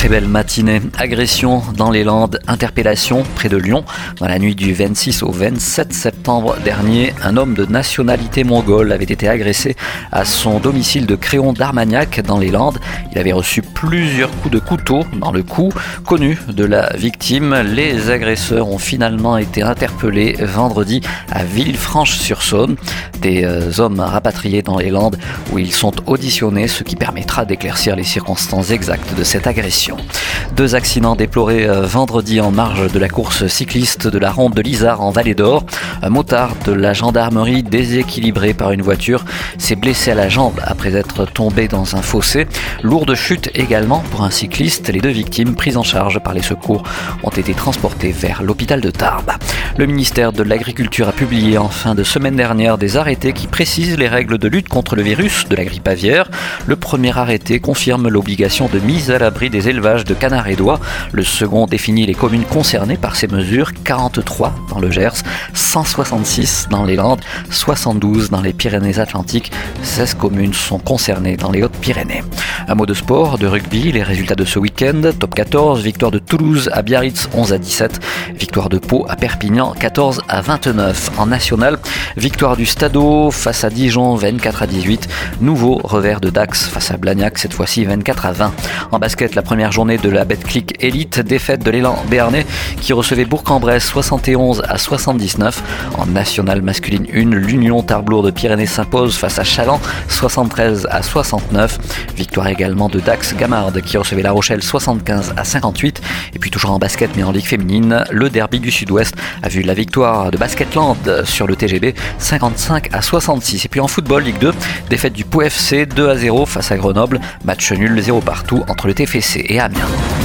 très belle matinée. Agression dans les Landes, interpellation près de Lyon. Dans la nuit du 26 au 27 septembre dernier, un homme de nationalité mongole avait été agressé à son domicile de Créon d'Armagnac dans les Landes. Il avait reçu plusieurs coups de couteau dans le cou. Connu de la victime, les agresseurs ont finalement été interpellés vendredi à Villefranche-sur-Saône. Des euh, hommes rapatriés dans les Landes où ils sont auditionnés, ce qui permettra d'éclaircir les circonstances exactes de cette agression. Deux accidents déplorés euh, vendredi en marge de la course cycliste de la ronde de l'Isard en Vallée d'Or. Un motard de la gendarmerie déséquilibré par une voiture s'est blessé à la jambe après être tombé dans un fossé. Lourde chute également pour un cycliste. Les deux victimes prises en charge par les secours ont été transportées vers l'hôpital de Tarbes. Le ministère de l'Agriculture a publié en fin de semaine dernière des arrêtés qui précisent les règles de lutte contre le virus de la grippe aviaire. Le premier arrêté confirme l'obligation de mise à l'abri des éleveurs de canards et d'oies. Le second définit les communes concernées par ces mesures, 43 dans le Gers, 166 dans les Landes, 72 dans les Pyrénées-Atlantiques, 16 communes sont concernées dans les Hautes-Pyrénées. Un mot de sport, de rugby, les résultats de ce week-end, top 14, victoire de Toulouse à Biarritz 11 à 17, victoire de Pau à Perpignan 14 à 29. En national, victoire du Stadeau face à Dijon 24 à 18, nouveau revers de Dax face à Blagnac cette fois-ci 24 à 20. En basket, la première journée de la Betclic Elite, défaite de l'élan béarnais qui recevait Bourg-en-Bresse 71 à 79. En nationale masculine 1, l'Union Tarblour de Pyrénées s'impose face à Chaland 73 à 69. Victoire également de Dax Gamard qui recevait La Rochelle 75 à 58. Et puis toujours en basket mais en ligue féminine, le derby du Sud-Ouest a vu la victoire de Basketland sur le TGB 55 à 66. Et puis en football Ligue 2, défaite du Pau FC 2 à 0 face à Grenoble, match nul 0 partout entre le TFC et 一秒